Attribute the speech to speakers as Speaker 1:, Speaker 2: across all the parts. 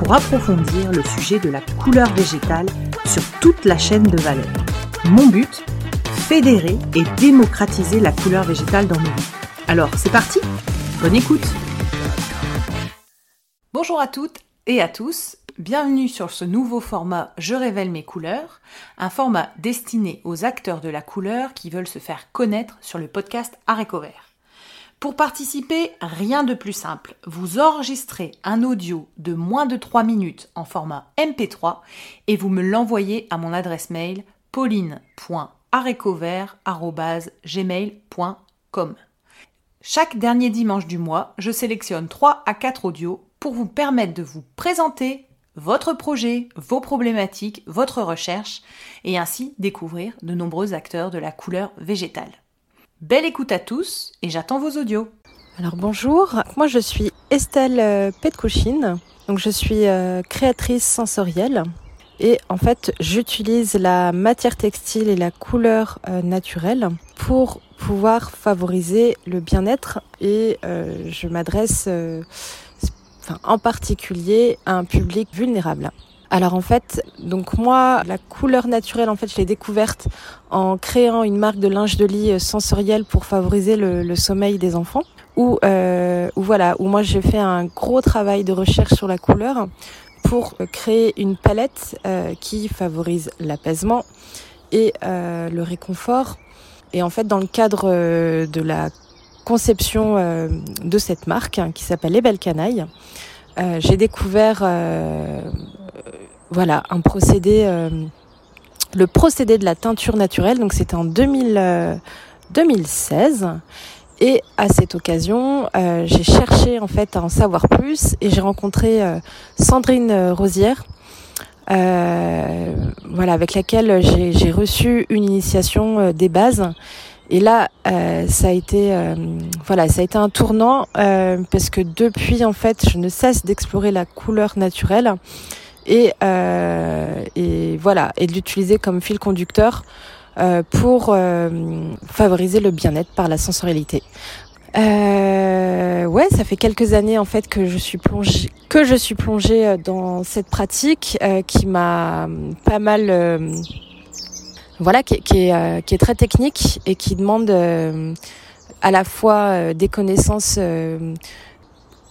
Speaker 1: pour approfondir le sujet de la couleur végétale sur toute la chaîne de valeur. Mon but Fédérer et démocratiser la couleur végétale dans nos vies. Alors, c'est parti Bonne écoute Bonjour à toutes et à tous, bienvenue sur ce nouveau format Je révèle mes couleurs, un format destiné aux acteurs de la couleur qui veulent se faire connaître sur le podcast Vert. Pour participer, rien de plus simple. Vous enregistrez un audio de moins de 3 minutes en format MP3 et vous me l'envoyez à mon adresse mail pauline.arécovert.gmail.com. Chaque dernier dimanche du mois, je sélectionne 3 à 4 audios pour vous permettre de vous présenter votre projet, vos problématiques, votre recherche et ainsi découvrir de nombreux acteurs de la couleur végétale. Belle écoute à tous et j'attends vos audios.
Speaker 2: Alors bonjour, moi je suis Estelle euh, Petkouchine, donc je suis euh, créatrice sensorielle et en fait j'utilise la matière textile et la couleur euh, naturelle pour pouvoir favoriser le bien-être et je m'adresse en particulier à un public vulnérable. Alors en fait, donc moi, la couleur naturelle, en fait, je l'ai découverte en créant une marque de linge de lit euh, sensoriel pour favoriser le, sommeil des enfants. Où, euh, voilà, où moi j'ai fait un gros travail de recherche sur la couleur pour créer une palette euh, qui favorise l'apaisement et euh, le réconfort. Et en fait, dans le cadre de la conception de cette marque hein, qui s'appelle Les Belles Canailles, j'ai découvert voilà, un procédé, euh, le procédé de la teinture naturelle. Donc c'était en 2000, 2016. Euh, et à cette occasion, euh, j'ai cherché en fait à en savoir plus et j'ai rencontré Sandrine Rosière, voilà, avec laquelle j'ai reçu une initiation des bases. Et là, ça a été, voilà, ça a été un tournant parce que depuis en fait, je ne cesse d'explorer la couleur naturelle et, euh, et voilà et de l'utiliser comme fil conducteur euh, pour euh, favoriser le bien-être par la sensorialité. Euh, ouais, ça fait quelques années en fait que je suis plongée que je suis plongée dans cette pratique euh, qui m'a pas mal euh, voilà qui, qui, est, qui est très technique et qui demande à la fois des connaissances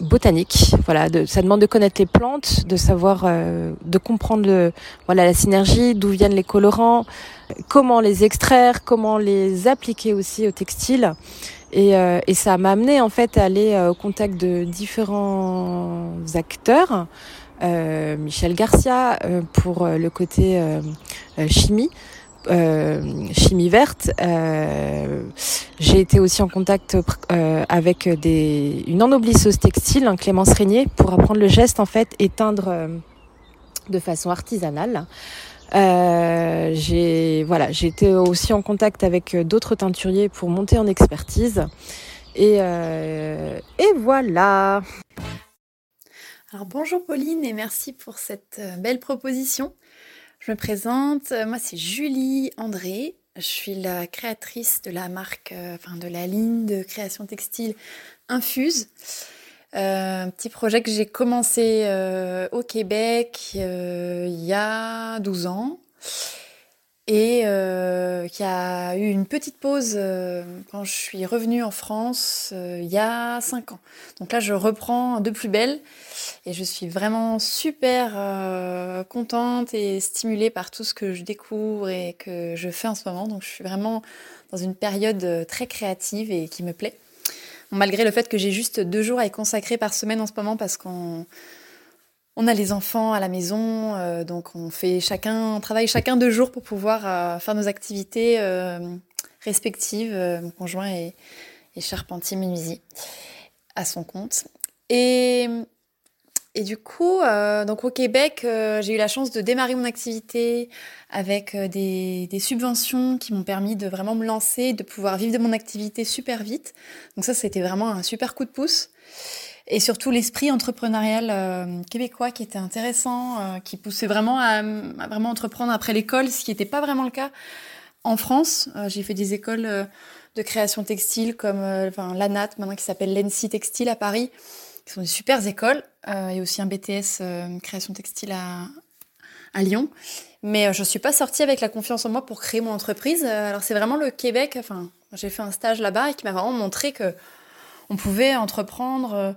Speaker 2: botanique. Voilà, de, ça demande de connaître les plantes, de savoir, euh, de comprendre voilà la synergie, d'où viennent les colorants, comment les extraire, comment les appliquer aussi au textile. Et, euh, et ça m'a amené en fait à aller euh, au contact de différents acteurs. Michel Garcia pour le côté chimie, euh, chimie verte. Euh, j'ai été aussi en contact euh, avec des, une ennoblisseuse textile, Clémence Régnier, pour apprendre le geste en fait et teindre de façon artisanale. J'ai voilà, j'ai été aussi en contact avec d'autres teinturiers pour monter en expertise. Et, et voilà.
Speaker 3: Alors bonjour Pauline et merci pour cette belle proposition. Je me présente, euh, moi c'est Julie André, je suis la créatrice de la marque, euh, enfin de la ligne de création textile Infuse. Euh, un petit projet que j'ai commencé au Québec il y a 12 ans et qui a eu une petite pause quand je suis revenue en France il y a 5 ans. Donc là je reprends de plus belle et je suis vraiment super euh, contente et stimulée par tout ce que je découvre et que je fais en ce moment. Donc je suis vraiment dans une période euh, très créative et qui me plaît. malgré le fait que j'ai juste deux jours à y consacrer par semaine en ce moment parce qu'on on a les enfants à la maison, euh, donc on fait chacun, on travaille chacun deux jours pour pouvoir faire nos activités respectives. mon conjoint est, charpentier menuisier à son compte. Et du coup, euh, donc au Québec, euh, j'ai eu la chance de démarrer mon activité avec euh, des, des, subventions qui m'ont permis de vraiment me lancer, de pouvoir vivre de mon activité super vite. Donc ça, c'était vraiment un super coup de pouce. Et surtout l'esprit entrepreneurial québécois qui était intéressant, qui poussait vraiment à, vraiment entreprendre après l'école, ce qui n'était pas vraiment le cas en France. j'ai fait des écoles de création textile comme enfin, l'ANAT, maintenant qui s'appelle l'ENSI Textile à Paris qui sont des super écoles. Euh, a aussi un BTS euh, création textile à, à Lyon. Mais euh, je ne suis pas sortie avec la confiance en moi pour créer mon entreprise. alors c'est vraiment le Québec, enfin j'ai fait un stage là-bas et qui m'a vraiment montré que on pouvait entreprendre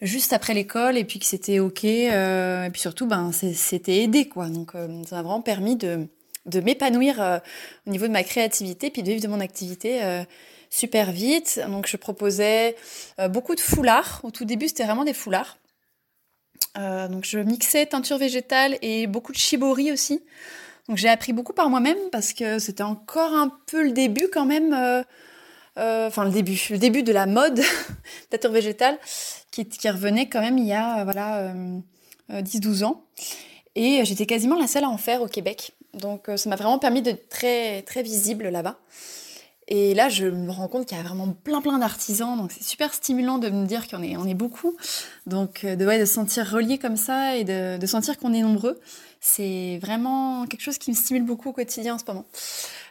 Speaker 3: juste après l'école et puis que c'était ok et puis surtout ben c'était aidé quoi donc ça m'a vraiment permis de, de m'épanouir au niveau de ma créativité puis de vivre de mon activité super vite. Donc je proposais euh, beaucoup de foulards. Au tout début, c'était vraiment des foulards. Euh, donc je mixais teinture végétale et beaucoup de shibori aussi. Donc j'ai appris beaucoup par moi-même parce que c'était encore un peu le début quand même. Euh, enfin le début, le début de la mode teinture végétale qui, revenait quand même il y a voilà 10-12 ans. Et j'étais quasiment la seule à en faire au Québec. Donc ça m'a vraiment permis d'être très, très visible là-bas. Et là, je me rends compte qu'il y a vraiment plein plein d'artisans, donc c'est super stimulant de me dire qu'on est, on est beaucoup. Donc euh, de, de se sentir relié comme ça et de, de sentir qu'on est nombreux, c'est vraiment quelque chose qui me stimule beaucoup au quotidien en ce moment.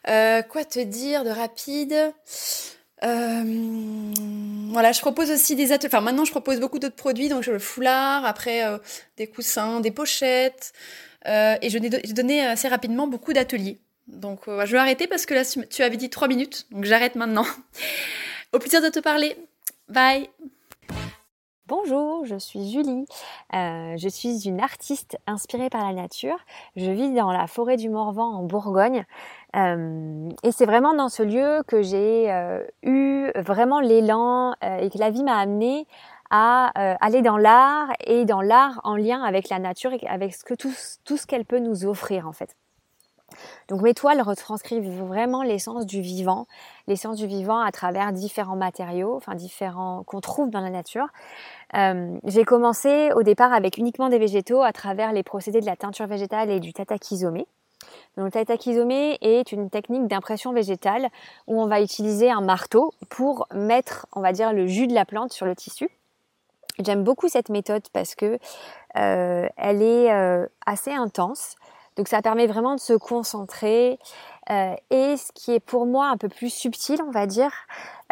Speaker 3: Euh, quoi te dire de rapide? Euh, voilà, je propose aussi des ateliers. Maintenant, je propose beaucoup d'autres produits, donc le foulard, après euh, des coussins, des pochettes. Et je ai donné assez rapidement beaucoup d'ateliers. Donc je vais arrêter parce que là tu avais dit 3 minutes, donc j'arrête maintenant. Au plaisir de te parler. Bye
Speaker 4: Bonjour, je suis Julie. Euh, je suis une artiste inspirée par la nature. Je vis dans la forêt du Morvan en Bourgogne. Euh, et c'est vraiment dans ce lieu que j'ai eu vraiment l'élan et que la vie m'a amené à aller dans l'art et dans l'art en lien avec la nature et avec tout ce qu'elle peut nous offrir en fait. Donc mes toiles retranscrivent vraiment l'essence du vivant, l'essence du vivant à travers différents matériaux, enfin différents qu'on trouve dans la nature. Euh, j'ai commencé au départ avec uniquement des végétaux à travers les procédés de la teinture végétale et du tatakizome. Donc, le tatakizome est une technique d'impression végétale où on va utiliser un marteau pour mettre, on va dire, le jus de la plante sur le tissu. J'aime beaucoup cette méthode parce que euh, elle est euh, assez intense. Donc ça permet vraiment de se concentrer. Euh, et ce qui est pour moi un peu plus subtil, on va dire,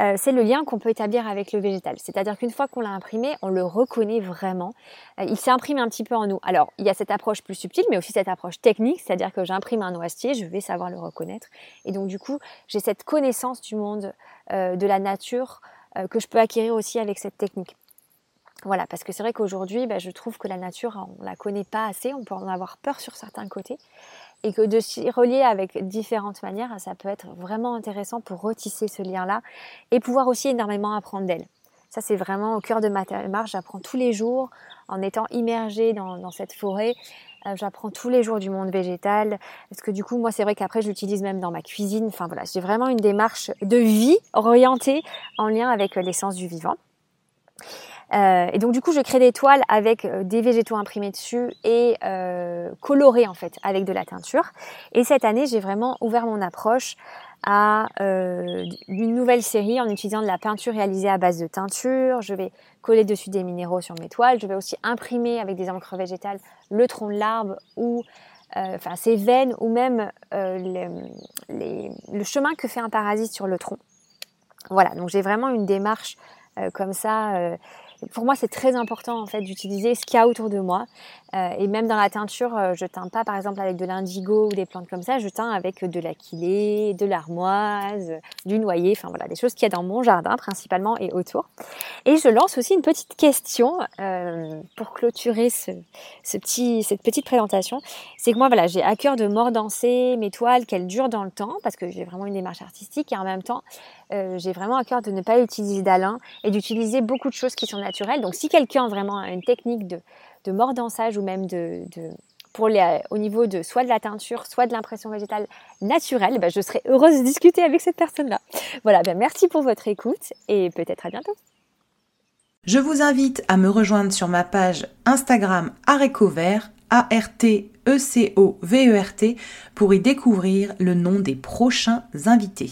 Speaker 4: euh, c'est le lien qu'on peut établir avec le végétal. C'est-à-dire qu'une fois qu'on l'a imprimé, on le reconnaît vraiment. Euh, il s'imprime un petit peu en nous. Alors, il y a cette approche plus subtile, mais aussi cette approche technique, c'est-à-dire que j'imprime un noisetier, je vais savoir le reconnaître. Et donc, du coup, j'ai cette connaissance du monde, de la nature, que je peux acquérir aussi avec cette technique. Voilà, parce que c'est vrai qu'aujourd'hui, bah, je trouve que la nature, on la connaît pas assez, on peut en avoir peur sur certains côtés, et que de s'y relier avec différentes manières, ça peut être vraiment intéressant pour retisser ce lien-là et pouvoir aussi énormément apprendre d'elle. Ça, c'est vraiment au cœur de ma démarche. J'apprends tous les jours en étant immergée dans, cette forêt. Euh, j'apprends tous les jours du monde végétal. Parce que du coup, moi, c'est vrai qu'après, je l'utilise même dans ma cuisine. Enfin voilà, j'ai vraiment une démarche de vie orientée en lien avec l'essence du vivant. Euh, et donc du coup, je crée des toiles avec euh, des végétaux imprimés dessus et euh, colorés en fait avec de la teinture. Et cette année, j'ai vraiment ouvert mon approche à euh, une nouvelle série en utilisant de la peinture réalisée à base de teinture. Je vais coller dessus des minéraux sur mes toiles. Je vais aussi imprimer avec des encres végétales le tronc de l'arbre ou euh, enfin ses veines ou même les, les, le chemin que fait un parasite sur le tronc. Voilà, donc j'ai vraiment une démarche comme ça pour moi, c'est très important en fait d'utiliser ce qu'il y a autour de moi. Euh, et même dans la teinture, euh, je teins pas par exemple avec de l'indigo ou des plantes comme ça, je teins avec de l'aquilée, de l'armoise, du noyer, enfin voilà, des choses qu'il y a dans mon jardin principalement et autour. Et je lance aussi une petite question euh, pour clôturer ce, petit, cette petite présentation. C'est que moi, voilà, j'ai à cœur de mordancer mes toiles, qu'elles durent dans le temps, parce que j'ai vraiment une démarche artistique et en même temps, euh, j'ai vraiment à cœur de ne pas utiliser d'alun et d'utiliser beaucoup de choses qui sont Donc si quelqu'un vraiment a une technique de, de ou même de, pour les, au niveau de soit de la teinture, soit de l'impression végétale naturelle, ben je serais heureuse de discuter avec cette personne-là. Voilà, ben merci pour votre écoute et peut-être à bientôt.
Speaker 1: Je vous invite à me rejoindre sur ma page Instagram Arécovert, A-R-T-E-C-O-V-E-R-T, pour y découvrir le nom des prochains invités.